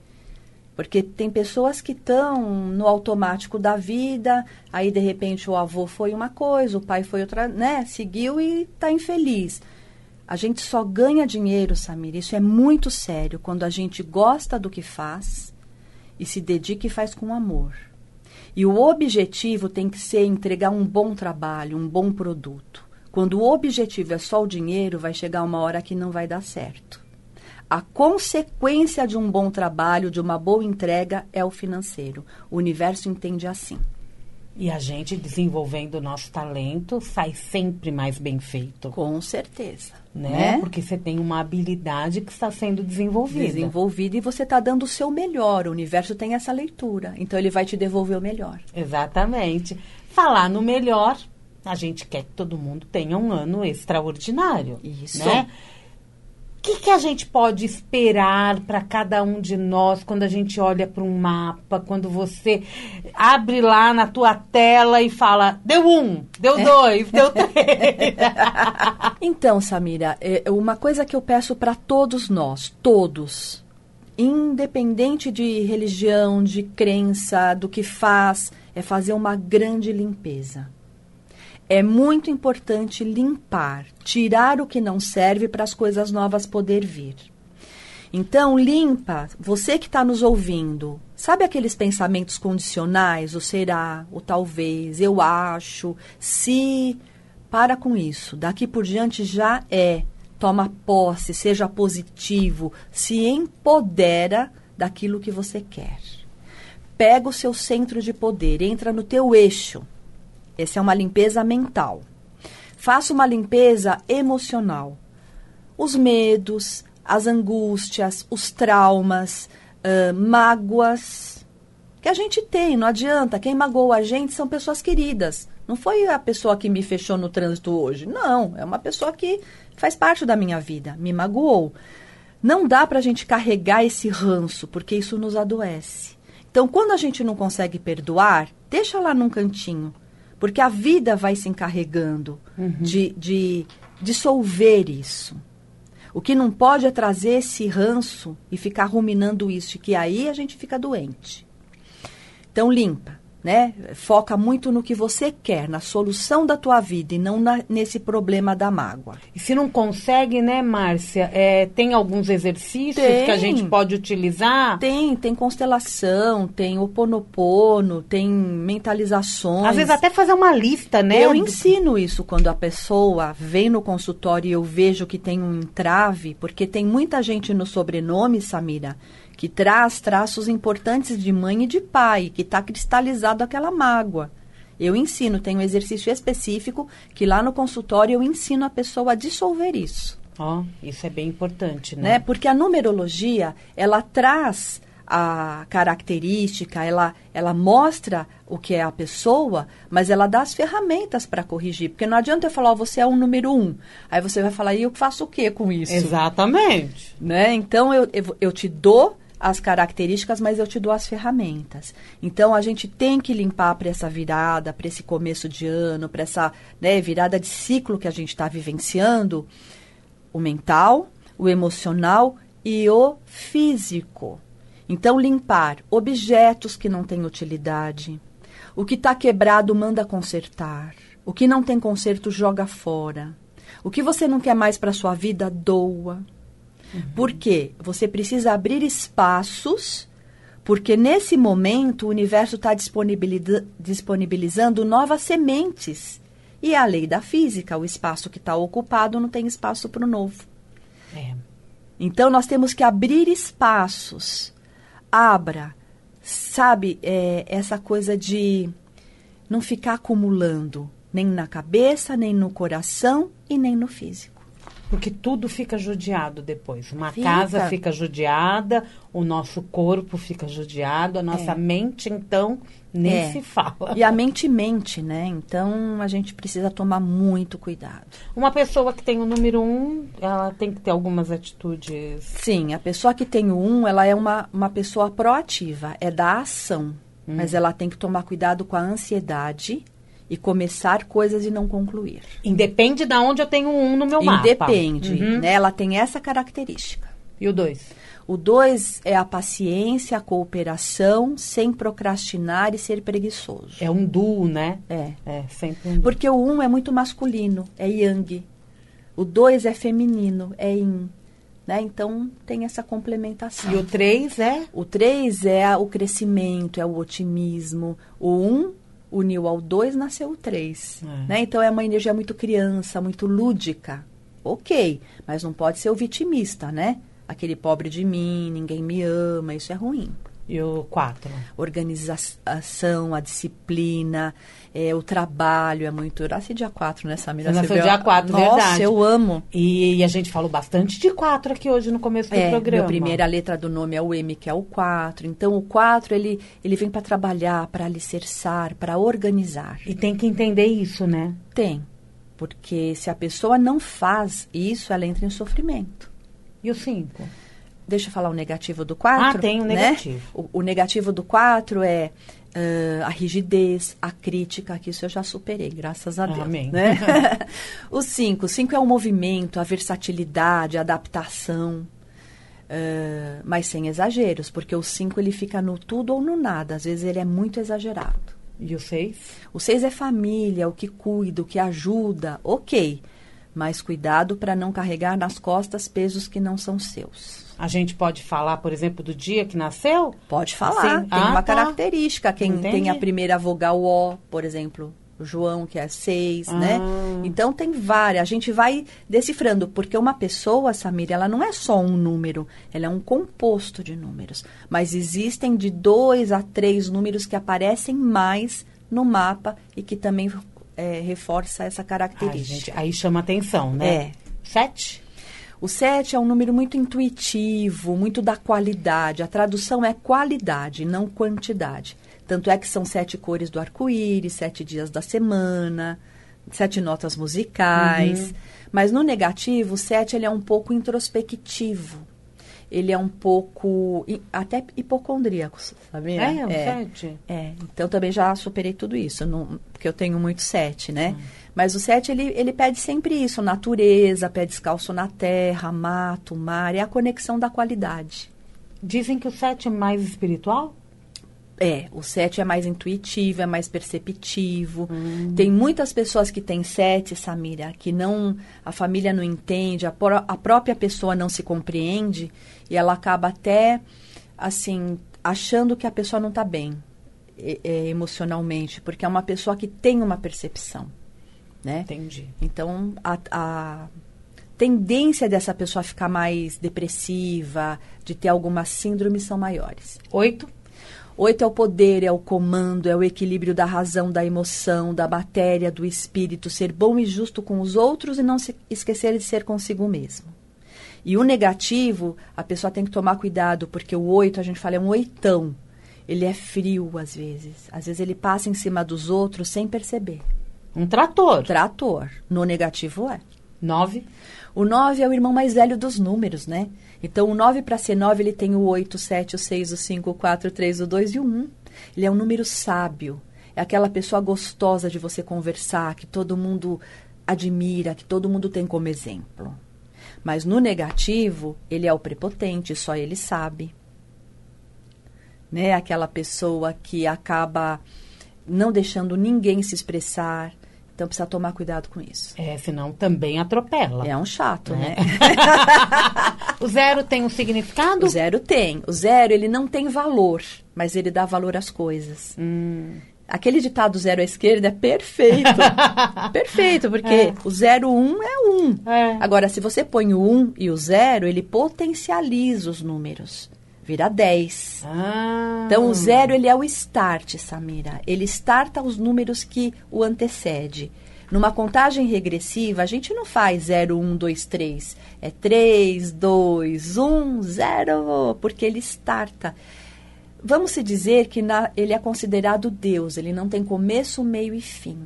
Speaker 3: Porque tem pessoas que estão no automático da vida, aí de repente o avô foi uma coisa, o pai foi outra, né? Seguiu e está infeliz. A gente só ganha dinheiro, Samir, isso é muito sério, quando a gente gosta do que faz e se dedica e faz com amor. E o objetivo tem que ser entregar um bom trabalho, um bom produto. Quando o objetivo é só o dinheiro, vai chegar uma hora que não vai dar certo. A consequência de um bom trabalho, de uma boa entrega, é o financeiro. O universo entende assim.
Speaker 2: E a gente, desenvolvendo o nosso talento, sai sempre mais bem feito.
Speaker 3: Com certeza.
Speaker 2: Né?
Speaker 3: né?
Speaker 2: Porque você tem uma habilidade que está sendo desenvolvida.
Speaker 3: Desenvolvida e você está dando o seu melhor. O universo tem essa leitura. Então ele vai te devolver o melhor.
Speaker 2: Exatamente. Falar no melhor, a gente quer que todo mundo tenha um ano extraordinário.
Speaker 3: Isso.
Speaker 2: Né? O que, que a gente pode esperar para cada um de nós quando a gente olha para um mapa, quando você abre lá na tua tela e fala, deu um, deu dois, deu três.
Speaker 3: Então, Samira, é uma coisa que eu peço para todos nós, todos, independente de religião, de crença, do que faz, é fazer uma grande limpeza. É muito importante limpar, tirar o que não serve para as coisas novas poder vir. Então, limpa, você que está nos ouvindo, sabe aqueles pensamentos condicionais, o será, o talvez, eu acho, se. Para com isso. Daqui por diante já é. Toma posse, seja positivo, se empodera daquilo que você quer. Pega o seu centro de poder, entra no teu eixo. Essa é uma limpeza mental. Faça uma limpeza emocional. Os medos, as angústias, os traumas, uh, mágoas que a gente tem, não adianta. Quem magoou a gente são pessoas queridas. Não foi a pessoa que me fechou no trânsito hoje. Não, é uma pessoa que faz parte da minha vida, me magoou. Não dá para a gente carregar esse ranço, porque isso nos adoece. Então, quando a gente não consegue perdoar, deixa lá num cantinho porque a vida vai se encarregando uhum. de, de dissolver isso. O que não pode é trazer esse ranço e ficar ruminando isso, que aí a gente fica doente. Então, limpa, né? Foca muito no que você quer, na solução da tua vida e não na, nesse problema da mágoa.
Speaker 2: E se não consegue, né, Márcia? É, tem alguns exercícios
Speaker 3: tem,
Speaker 2: que a gente pode utilizar?
Speaker 3: Tem, tem constelação, tem o ponopono, tem mentalizações.
Speaker 2: Às vezes até fazer uma lista, né?
Speaker 3: Eu ensino isso quando a pessoa vem no consultório e eu vejo que tem um entrave, porque tem muita gente no sobrenome, Samira, que traz traços importantes de mãe e de pai, que está cristalizado aquela mágoa. Eu ensino, tem um exercício específico que lá no consultório eu ensino a pessoa a dissolver isso.
Speaker 2: Ó, oh, isso é bem importante, né?
Speaker 3: né? Porque a numerologia, ela traz a característica, ela, ela mostra o que é a pessoa, mas ela dá as ferramentas para corrigir. Porque não adianta eu falar, oh, você é um número um. Aí você vai falar, e eu faço o que com isso?
Speaker 2: Exatamente.
Speaker 3: Né? Então eu, eu, eu te dou as características, mas eu te dou as ferramentas. Então a gente tem que limpar para essa virada, para esse começo de ano, para essa né, virada de ciclo que a gente está vivenciando, o mental, o emocional e o físico. Então limpar objetos que não têm utilidade, o que está quebrado manda consertar, o que não tem conserto joga fora, o que você não quer mais para sua vida doa. Uhum. Porque você precisa abrir espaços, porque nesse momento o universo está disponibiliza disponibilizando novas sementes. E a lei da física, o espaço que está ocupado não tem espaço para o novo.
Speaker 2: É.
Speaker 3: Então nós temos que abrir espaços. Abra, sabe, é, essa coisa de não ficar acumulando, nem na cabeça, nem no coração e nem no físico.
Speaker 2: Porque tudo fica judiado depois. Uma
Speaker 3: Fica.
Speaker 2: casa fica judiada, o nosso corpo fica judiado, a nossa
Speaker 3: É.
Speaker 2: mente, então, nem
Speaker 3: É.
Speaker 2: se fala.
Speaker 3: E a mente mente, né? Então a gente precisa tomar muito cuidado.
Speaker 2: Uma pessoa que tem o número um, ela tem que ter algumas atitudes.
Speaker 3: Sim, a pessoa que tem o um, ela é uma, uma pessoa proativa, é da ação. Mas ela tem que tomar cuidado com a ansiedade e começar coisas e não concluir.
Speaker 2: Independe de onde eu tenho um no meu mapa.
Speaker 3: Independe,
Speaker 2: Uhum.
Speaker 3: né? Ela tem essa característica.
Speaker 2: E o dois?
Speaker 3: O dois é a paciência, a cooperação, sem procrastinar e ser preguiçoso.
Speaker 2: É um duo, né?
Speaker 3: É.
Speaker 2: É, sempre um duo.
Speaker 3: Porque o um é muito masculino, é yang. O dois é feminino, é yin. Né? Então tem essa complementação.
Speaker 2: E o três é?
Speaker 3: O 3 é o crescimento, é o otimismo. O 1 um uniu ao 2, nasceu o 3.
Speaker 2: É.
Speaker 3: Né? Então é uma energia muito criança, muito lúdica. Ok, mas não pode ser o vitimista, né? Aquele pobre de mim, ninguém me ama, isso é ruim.
Speaker 2: E o quatro?
Speaker 3: Organização, a disciplina, é, o trabalho é muito. Eu nasci dia 4, né, Samira?
Speaker 2: Você nasceu
Speaker 3: viu?
Speaker 2: dia 4,
Speaker 3: Nossa,
Speaker 2: verdade.
Speaker 3: eu amo.
Speaker 2: E, a gente falou bastante de quatro aqui hoje no começo do
Speaker 3: É,
Speaker 2: programa.
Speaker 3: meu primeira letra do nome é o M, que é o 4. Então, o 4, ele, ele vem para trabalhar, para alicerçar, para organizar.
Speaker 2: E tem que entender isso, né?
Speaker 3: Tem. Porque se a pessoa não faz isso, ela entra em sofrimento.
Speaker 2: E o cinco?
Speaker 3: Deixa eu falar o negativo do 4.
Speaker 2: Ah, tem o negativo.
Speaker 3: O, o negativo do 4 é ah, a rigidez, a crítica, que isso eu já superei, graças a Deus.
Speaker 2: Amém.
Speaker 3: Né? o 5. O 5 é o movimento, a versatilidade, a adaptação. ah, mas sem exageros, porque o 5 ele fica no tudo ou no nada. Às vezes ele é muito exagerado.
Speaker 2: E o seis?
Speaker 3: O 6 é família, o que cuida, o que ajuda, ok. Mas cuidado para não carregar nas costas pesos que não são seus.
Speaker 2: A gente pode falar, por exemplo, do dia que nasceu?
Speaker 3: Pode falar,
Speaker 2: Sim.
Speaker 3: tem
Speaker 2: Ah,
Speaker 3: uma
Speaker 2: tá.
Speaker 3: característica. Quem
Speaker 2: Entendi.
Speaker 3: tem a primeira vogal O, por exemplo, João, que é 6, né?
Speaker 2: Ah.
Speaker 3: Então tem várias. A gente vai decifrando, porque uma pessoa, Samir, ela não é só um número, ela é um composto de números. Mas existem de dois a três números que aparecem mais no mapa e que também é, reforça essa
Speaker 2: Ai,
Speaker 3: característica.
Speaker 2: gente, aí chama atenção, né?
Speaker 3: É.
Speaker 2: Sete?
Speaker 3: O 7 é um número muito intuitivo, muito da qualidade. A tradução é qualidade, não quantidade. Tanto é que são sete cores do arco-íris, sete dias da semana, sete notas musicais. Mas no negativo, o 7 ele é um pouco introspectivo. Ele é um pouco até hipocondríaco, sabia?
Speaker 2: É, o sete?
Speaker 3: É, então também já superei tudo isso, não- porque eu tenho muito sete, né? Mas o sete, ele, ele pede sempre isso, natureza, pé descalço na terra, mato, mar, é a conexão da qualidade.
Speaker 2: Dizem que o sete é mais espiritual?
Speaker 3: É, o sete é mais intuitivo, é mais perceptivo. Tem muitas pessoas que têm sete, Samira, que não, a família não entende, a, pró- a própria pessoa não se compreende e ela acaba até, assim, achando que a pessoa não está bem e- emocionalmente, porque é uma pessoa que tem uma percepção, né?
Speaker 2: Entendi.
Speaker 3: Então, a, a tendência dessa pessoa ficar mais depressiva, de ter algumas síndromes, são maiores.
Speaker 2: Oito?
Speaker 3: Oito é o poder, é o comando, é o equilíbrio da razão, da emoção, da matéria, do espírito, ser bom e justo com os outros e não se esquecer de ser consigo mesmo. E o negativo, a pessoa tem que tomar cuidado, porque o oito, a gente fala, é um oitão. Ele é frio às vezes. Às vezes ele passa em cima dos outros sem perceber.
Speaker 2: Um trator.
Speaker 3: Trator. No negativo é.
Speaker 2: Nove?
Speaker 3: O 9 é o irmão mais velho dos números, né? Então, o 9 para ser 9, ele tem o 8, o 7, o 6, o 5, o 4, o 3, o 2 e o 1. Ele é um número sábio. É aquela pessoa gostosa de você conversar, que todo mundo admira, que todo mundo tem como exemplo. Mas no negativo, ele é o prepotente, só ele sabe. Né? Aquela pessoa que acaba não deixando ninguém se expressar. Então, precisa tomar cuidado com isso.
Speaker 2: É, senão também atropela.
Speaker 3: É um chato, né?
Speaker 2: O zero tem um significado?
Speaker 3: O zero tem. O zero, ele não tem valor, mas ele dá valor às coisas.
Speaker 2: Hum,
Speaker 3: Aquele ditado zero à esquerda é perfeito. perfeito, porque
Speaker 2: É.
Speaker 3: o zero um é um.
Speaker 2: É.
Speaker 3: Agora, se você põe o um e o zero, ele potencializa os números. Vira 10.
Speaker 2: Ah.
Speaker 3: Então, o zero, ele é o start, Samira. Ele starta os números que o antecede. Numa contagem regressiva, a gente não faz 0, 1, 2, 3. É 3, 2, 1, 0, porque ele starta. Vamos se dizer que na- ele é considerado Deus. Ele não tem começo, meio e fim.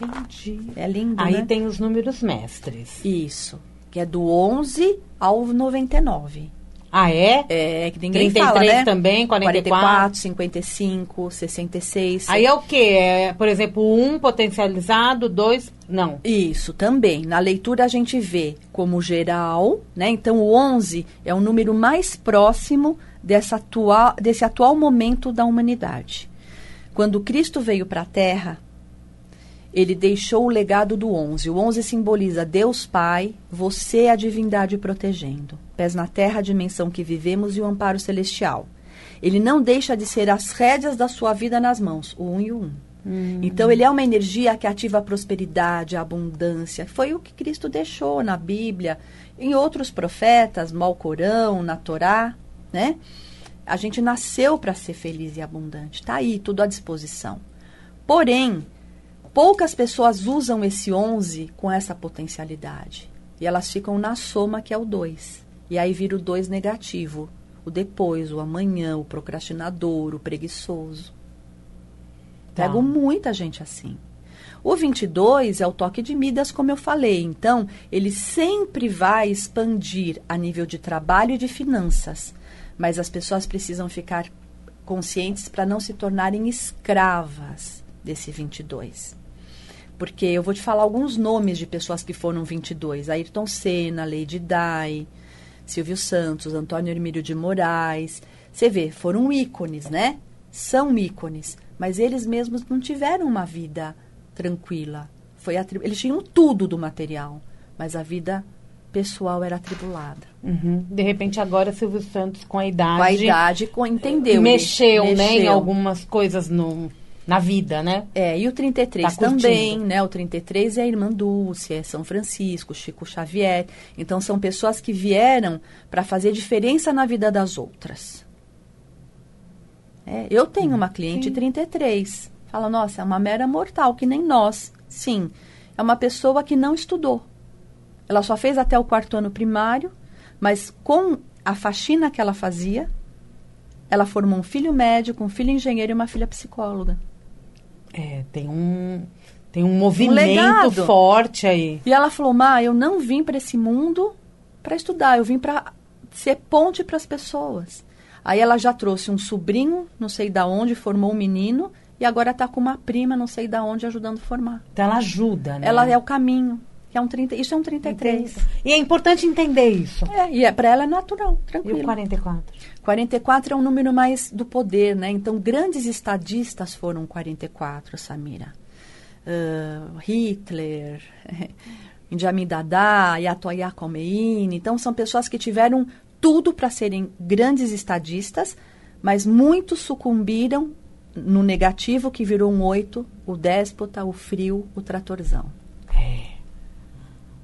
Speaker 2: Entendi.
Speaker 3: É lindo,
Speaker 2: Aí
Speaker 3: né?
Speaker 2: tem os números mestres.
Speaker 3: Isso. Que é do 11 ao 99.
Speaker 2: Ah, é?
Speaker 3: É, que ninguém
Speaker 2: 33
Speaker 3: fala, né?
Speaker 2: também, 44.
Speaker 3: 44, 55, 66.
Speaker 2: Aí é o quê? É, por exemplo, um potencializado, dois. Não.
Speaker 3: Isso, também. Na leitura a gente vê como geral, né? Então o 11 é o número mais próximo dessa atual, desse atual momento da humanidade. Quando Cristo veio para a Terra, ele deixou o legado do 11. O 11 simboliza Deus Pai, você a divindade protegendo. Pés na terra, a dimensão que vivemos e o amparo celestial. Ele não deixa de ser as rédeas da sua vida nas mãos, o 1 e o 1. Então, ele é uma energia que ativa a prosperidade, a abundância. Foi o que Cristo deixou na Bíblia, em outros profetas, no Alcorão, na Torá, né? A gente nasceu para ser feliz e abundante. Está aí, tudo à disposição. Porém, poucas pessoas usam esse 11 com essa potencialidade. E elas ficam na soma, que é o 2. E aí vira o 2 negativo. O depois, o amanhã, o procrastinador, o preguiçoso.
Speaker 2: Tá.
Speaker 3: Pego muita gente assim. O 22 é o toque de Midas, como eu falei. Então, ele sempre vai expandir a nível de trabalho e de finanças. Mas as pessoas precisam ficar conscientes para não se tornarem escravas desse 22. Porque eu vou te falar alguns nomes de pessoas que foram 22. Ayrton Senna, Lady Di, Silvio Santos, Antônio Hermílio de Moraes. Você vê, foram ícones, né? São ícones. Mas eles mesmos não tiveram uma vida tranquila. Foi atri- Eles tinham tudo do material, mas a vida pessoal era atribulada.
Speaker 2: Uhum. De repente, agora Silvio Santos, com a idade.
Speaker 3: Com a idade, com, entendeu?
Speaker 2: Mexeu,
Speaker 3: Ele
Speaker 2: né? Em
Speaker 3: mexeu.
Speaker 2: algumas coisas no, na vida, né?
Speaker 3: É, e o 33
Speaker 2: Tá
Speaker 3: também, né? O 33 é a Irmã Dulce, é São Francisco, Chico Xavier. Então são pessoas que vieram para fazer diferença na vida das outras. É, eu tenho uma cliente 33. Fala, nossa, é uma mera mortal, que nem nós. Sim, é uma pessoa que não estudou. Ela só fez até o quarto ano primário, mas com a faxina que ela fazia, ela formou um filho médico, um filho engenheiro e uma filha psicóloga.
Speaker 2: É, tem um. Tem um movimento
Speaker 3: legado.
Speaker 2: forte aí.
Speaker 3: E ela falou: "Má, eu não vim para esse mundo para estudar, eu vim para ser ponte para as pessoas". Aí ela já trouxe um sobrinho, não sei da onde, formou um menino e agora está com uma prima, não sei da onde, ajudando a formar.
Speaker 2: Então ela ajuda, né?
Speaker 3: Ela é o caminho. Que é um 30, isso é um 33.
Speaker 2: E é importante entender isso.
Speaker 3: É, e é, para ela é natural,
Speaker 2: E
Speaker 3: tranquilo.
Speaker 2: o 44?
Speaker 3: 44 é um número mais do poder, né? Então, grandes estadistas foram 44, Samira. Ah, Hitler, Idi Amin Dada, Ayatollah Khomeini. Então, são pessoas que tiveram tudo para serem grandes estadistas, mas muitos sucumbiram no negativo, que virou um 8, o déspota, o frio, o tratorzão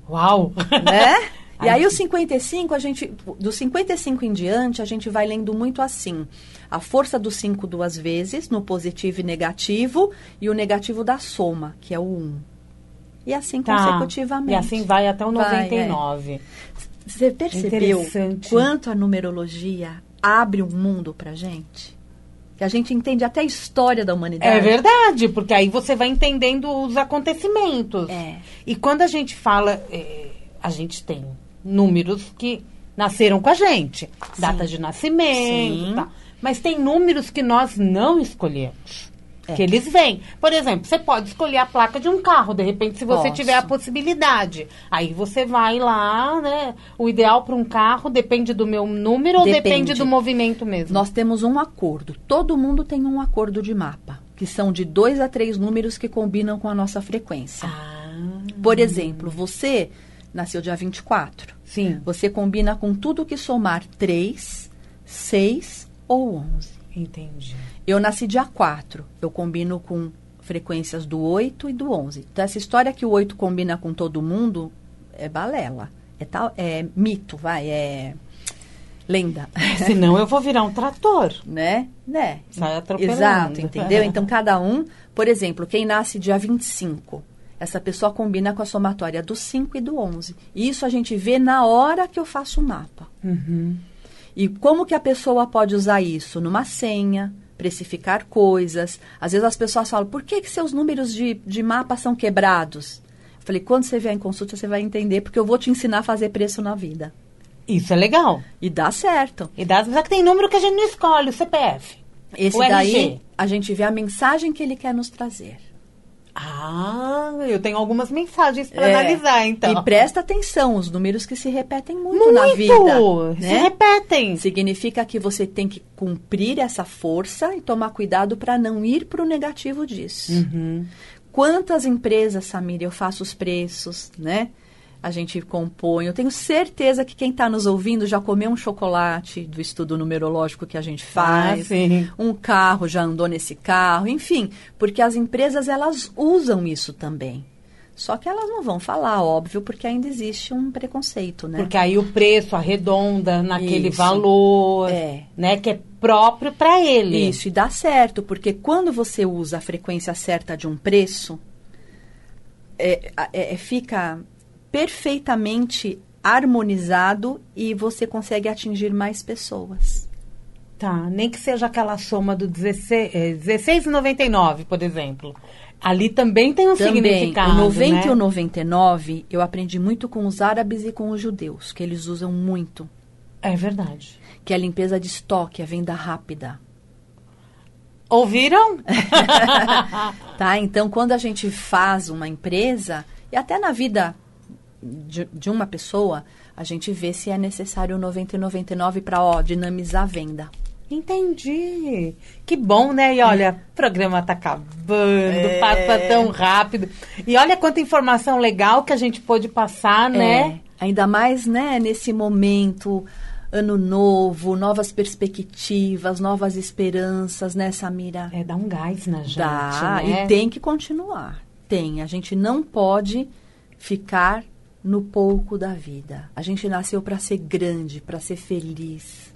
Speaker 2: Uau!
Speaker 3: né? E
Speaker 2: Aí-
Speaker 3: aí o 55, a gente, do 55 em diante, a gente vai lendo muito assim. A força do 5 duas vezes, no positivo e negativo, e o negativo da soma, que é o 1. E assim
Speaker 2: Tá.
Speaker 3: consecutivamente.
Speaker 2: E assim vai até o
Speaker 3: Vai,
Speaker 2: 99.
Speaker 3: Você percebeu
Speaker 2: Interessante.
Speaker 3: quanto a numerologia abre um mundo pra gente? Que a gente entende até a história da humanidade.
Speaker 2: É verdade, porque aí você vai entendendo os acontecimentos.
Speaker 3: É.
Speaker 2: E quando a gente fala, é, a gente tem números que nasceram com a gente,
Speaker 3: Sim.
Speaker 2: datas de nascimento,
Speaker 3: Sim.
Speaker 2: tá. mas tem números que nós não escolhemos.
Speaker 3: É.
Speaker 2: Que eles vêm. Por exemplo, você pode escolher a placa de um carro, de repente, se você
Speaker 3: Posso.
Speaker 2: tiver a possibilidade. Aí você vai lá, né? O ideal para um carro depende do meu número ou
Speaker 3: Depende.
Speaker 2: depende do movimento mesmo?
Speaker 3: Nós temos um acordo. Todo mundo tem um acordo de mapa, que são de dois a três números que combinam com a nossa frequência.
Speaker 2: Ah,
Speaker 3: Por exemplo, você nasceu dia 24.
Speaker 2: sim.
Speaker 3: Você combina com tudo que somar 3, 6 ou 11.
Speaker 2: Entendi.
Speaker 3: Eu nasci dia 4. Eu combino com frequências do 8 e do 11. Então, essa história que o 8 combina com todo mundo é balela. É, tal, é mito, vai, é lenda.
Speaker 2: Senão eu vou virar um trator.
Speaker 3: Né? Né?
Speaker 2: Sai atropelando.
Speaker 3: Exato, entendeu? Então, cada um, por exemplo, quem nasce dia 25, essa pessoa combina com a somatória do 5 e do 11. E isso a gente vê na hora que eu faço o mapa.
Speaker 2: Uhum.
Speaker 3: E como que a pessoa pode usar isso? Numa senha, precificar coisas. Às vezes as pessoas falam, por que, que seus números de, de mapa são quebrados? Eu falei, quando você vier em consulta, você vai entender, porque eu vou te ensinar a fazer preço na vida.
Speaker 2: Isso é legal.
Speaker 3: E dá certo.
Speaker 2: E dá, só que tem número que a gente não escolhe, o CPF.
Speaker 3: Esse
Speaker 2: o
Speaker 3: daí,
Speaker 2: RG.
Speaker 3: a gente vê a mensagem que ele quer nos trazer.
Speaker 2: Ah, eu tenho algumas mensagens para
Speaker 3: É.
Speaker 2: analisar, então.
Speaker 3: E presta atenção, os números que se repetem muito,
Speaker 2: Muito!
Speaker 3: na vida.
Speaker 2: Se
Speaker 3: né?
Speaker 2: repetem.
Speaker 3: Significa que você tem que cumprir essa força e tomar cuidado para não ir para o negativo disso.
Speaker 2: Uhum.
Speaker 3: Quantas empresas, Samir, eu faço os preços, né? A gente compõe. Eu tenho certeza que quem está nos ouvindo já comeu um chocolate do estudo numerológico que a gente faz.
Speaker 2: Ah.
Speaker 3: Um carro já andou nesse carro, enfim, porque as empresas elas usam isso também. Só que elas não vão falar, óbvio, porque ainda existe um preconceito, né?
Speaker 2: Porque aí o preço arredonda naquele
Speaker 3: Isso.
Speaker 2: valor,
Speaker 3: É.
Speaker 2: né, que é próprio para ele.
Speaker 3: Isso, e dá certo, porque quando você usa a frequência certa de um preço, é, é- é- fica perfeitamente harmonizado e você consegue atingir mais pessoas.
Speaker 2: Tá, nem que seja aquela soma do 16, é, 16,99, por exemplo. Ali também tem um
Speaker 3: Também,
Speaker 2: significado,
Speaker 3: o 90 e o
Speaker 2: né?
Speaker 3: 99, eu aprendi muito com os árabes e com os judeus, que eles usam muito,
Speaker 2: É verdade.
Speaker 3: que é a limpeza de estoque, a venda rápida.
Speaker 2: Ouviram?
Speaker 3: Tá? Então, quando a gente faz uma empresa, e até na vida de, de uma pessoa, a gente vê se é necessário o 90 e 99 para ó, dinamizar a venda.
Speaker 2: Entendi. Que bom, né? E olha, o programa tá acabando, passa tão rápido. E olha quanta informação legal que a gente pôde passar, né?
Speaker 3: É, ainda mais, né, nesse momento, ano novo, novas perspectivas, novas esperanças, né, Samira?
Speaker 2: É, dá um gás na gente,
Speaker 3: Dá,
Speaker 2: né?
Speaker 3: e tem que continuar. Tem. A gente não pode ficar no pouco da vida. A gente nasceu para ser grande, para ser feliz.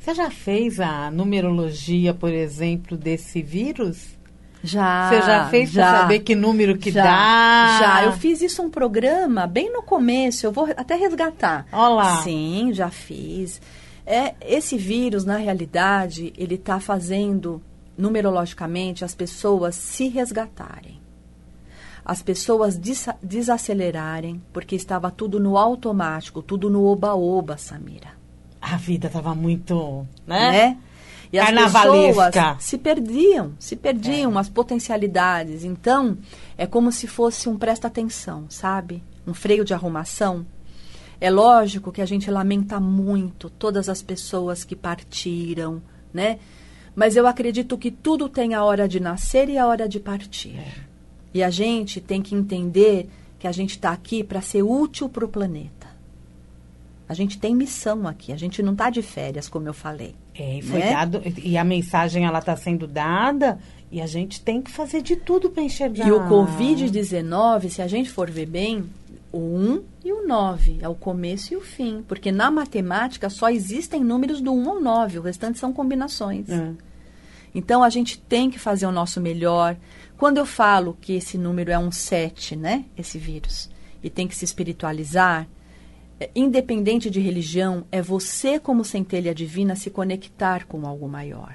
Speaker 2: Você já fez a numerologia, por exemplo, desse vírus?
Speaker 3: Já.
Speaker 2: Você já fez pra saber que número que
Speaker 3: já,
Speaker 2: dá?
Speaker 3: Já, eu fiz isso um programa bem no começo, eu vou até resgatar.
Speaker 2: Ó lá.
Speaker 3: Sim, já fiz. É, esse vírus, na realidade, ele está fazendo, numerologicamente, as pessoas se resgatarem. As pessoas des desacelerarem, porque estava tudo no automático, tudo no oba-oba, Samira.
Speaker 2: A vida tava muito, né?
Speaker 3: né? E as pessoas se perdiam, se perdiam as potencialidades. Então, é como se fosse um presta atenção, sabe? Um freio de arrumação. É lógico que a gente lamenta muito todas as pessoas que partiram, né? Mas eu acredito que tudo tem a hora de nascer e a hora de partir. E a gente tem que entender que a gente está aqui para ser útil para o planeta. A gente tem missão aqui, a gente não está de férias, como eu falei.
Speaker 2: É, e foi
Speaker 3: né?
Speaker 2: dado, e a mensagem ela está sendo dada e a gente tem que fazer de tudo para enxergar.
Speaker 3: E o Covid-19, se a gente for ver bem, o 1 e o 9 é o começo e o fim. Porque na matemática só existem números do 1 ao 9, o restante são combinações.
Speaker 2: É.
Speaker 3: Então a gente tem que fazer o nosso melhor. Quando eu falo que esse número é um 7, né? Esse vírus, e tem que se espiritualizar, é, independente de religião, é você, como centelha divina, se conectar com algo maior.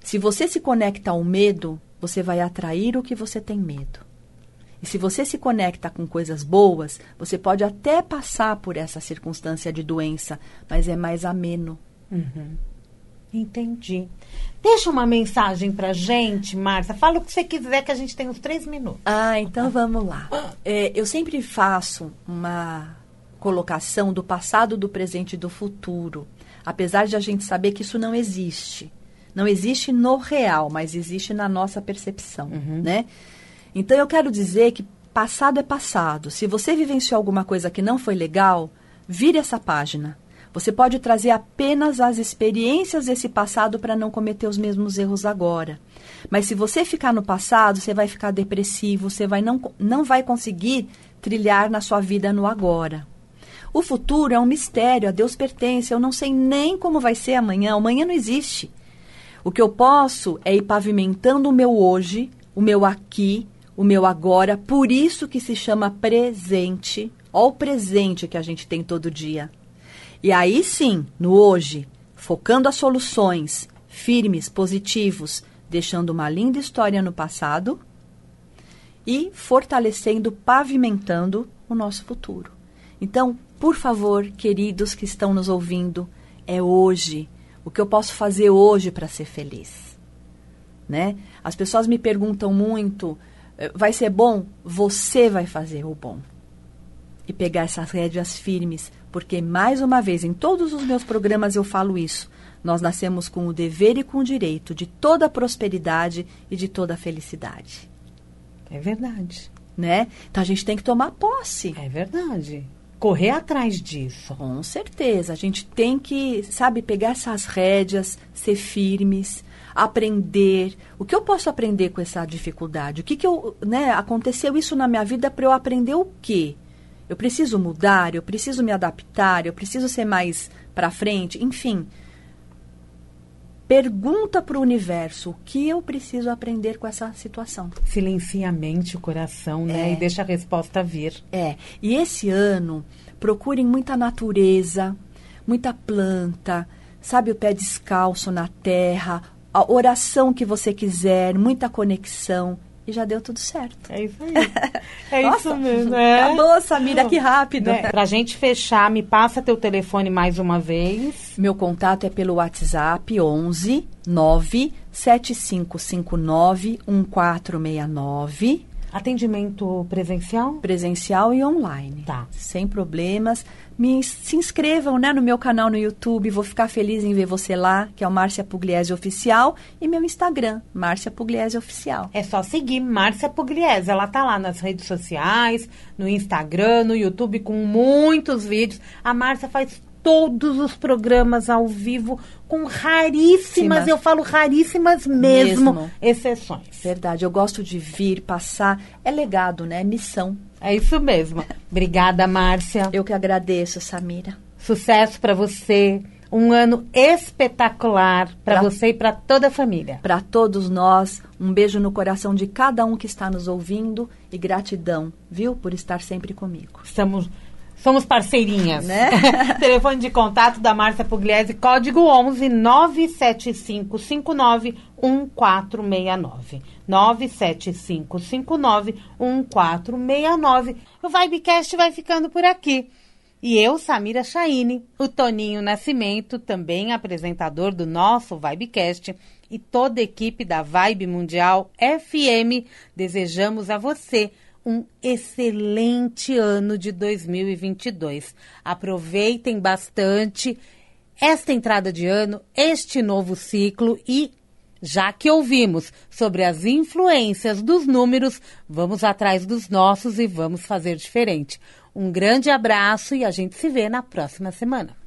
Speaker 3: Se você se conecta ao medo, você vai atrair o que você tem medo. E se você se conecta com coisas boas, você pode até passar por essa circunstância de doença, mas é mais ameno.
Speaker 2: Entendi. Deixa uma mensagem pra gente, Márcia. Fala o que você quiser, que a gente tem uns três minutos.
Speaker 3: Ah, então vamos lá. É, eu sempre faço uma colocação do passado, do presente e do futuro. Apesar de a gente saber que isso não existe. Não existe no real, mas existe na nossa percepção, né? Então eu quero dizer que passado é passado. Se você vivenciou alguma coisa que não foi legal, vire essa página. Você pode trazer apenas as experiências desse passado para não cometer os mesmos erros agora. Mas se você ficar no passado, você vai ficar depressivo, você vai não, não vai conseguir trilhar na sua vida no agora. O futuro é um mistério, a Deus pertence. Eu não sei nem como vai ser amanhã. Amanhã não existe. O que eu posso é ir pavimentando o meu hoje, o meu aqui, o meu agora. Por isso que se chama presente. Olha o presente que a gente tem todo dia. E aí sim, no hoje, focando as soluções, firmes, positivos, deixando uma linda história no passado e fortalecendo, pavimentando o nosso futuro. Então, por favor, queridos que estão nos ouvindo, é hoje. O que eu posso fazer hoje para ser feliz? Né? As pessoas me perguntam muito: eh, vai ser bom? Você vai fazer o bom. E pegar essas rédeas firmes, porque, mais uma vez, em todos os meus programas eu falo isso. Nós nascemos com o dever e com o direito de toda a prosperidade e de toda a felicidade.
Speaker 2: É verdade.
Speaker 3: Né? Então a gente tem que tomar posse.
Speaker 2: É verdade correr atrás disso.
Speaker 3: Com certeza. A gente tem que, sabe, pegar essas rédeas, ser firmes, aprender. O que eu posso aprender com essa dificuldade? O que, que eu, né, aconteceu isso na minha vida para eu aprender o quê? Eu preciso mudar, eu preciso me adaptar, eu preciso ser mais para frente, enfim. Pergunta para o universo o que eu preciso aprender com essa situação.
Speaker 2: Silencia a mente, o coração, né? É. E deixa a resposta vir.
Speaker 3: É. E esse ano, procurem muita natureza, muita planta, sabe, o pé descalço na terra, a oração que você quiser, muita conexão e já deu tudo certo.
Speaker 2: É isso aí. É Nossa, isso mesmo. É.
Speaker 3: Acabou, Samira, que rápido.
Speaker 2: Né? Pra gente fechar, me passa teu telefone mais uma vez.
Speaker 3: Meu contato é pelo WhatsApp 11 97559 1469.
Speaker 2: Atendimento presencial?
Speaker 3: Presencial e online.
Speaker 2: Tá.
Speaker 3: Sem problemas. Me, se inscrevam né, no meu canal no YouTube. Vou ficar feliz em ver você lá, que é o Márcia Pugliese Oficial. E meu Instagram, Márcia Pugliese Oficial.
Speaker 2: É só seguir Márcia Pugliese. Ela tá lá nas redes sociais, no Instagram, no YouTube, com muitos vídeos. A Márcia faz todos os programas ao vivo com raríssimas, Sim, eu falo raríssimas mesmo, mesmo, exceções.
Speaker 3: Verdade, eu gosto de vir, passar, é legado, né? É missão.
Speaker 2: É isso mesmo. Obrigada, Márcia.
Speaker 3: Eu que agradeço, Samira.
Speaker 2: Sucesso para você. Um ano espetacular para você e para toda a família.
Speaker 3: Para todos nós, um beijo no coração de cada um que está nos ouvindo e gratidão, viu, por estar sempre comigo.
Speaker 2: Estamos Somos parceirinhas. Né? Telefone de contato da Márcia Pugliese, código 11 97559 1469. 97559 1469. O Vibecast vai ficando por aqui. E eu, Samira Chaine, o Toninho Nascimento, também apresentador do nosso Vibecast, e toda a equipe da Vibe Mundial FM, desejamos a você um excelente ano de 2022. Aproveitem bastante esta entrada de ano, este novo ciclo e já que ouvimos sobre as influências dos números, vamos atrás dos nossos e vamos fazer diferente. Um grande abraço e a gente se vê na próxima semana.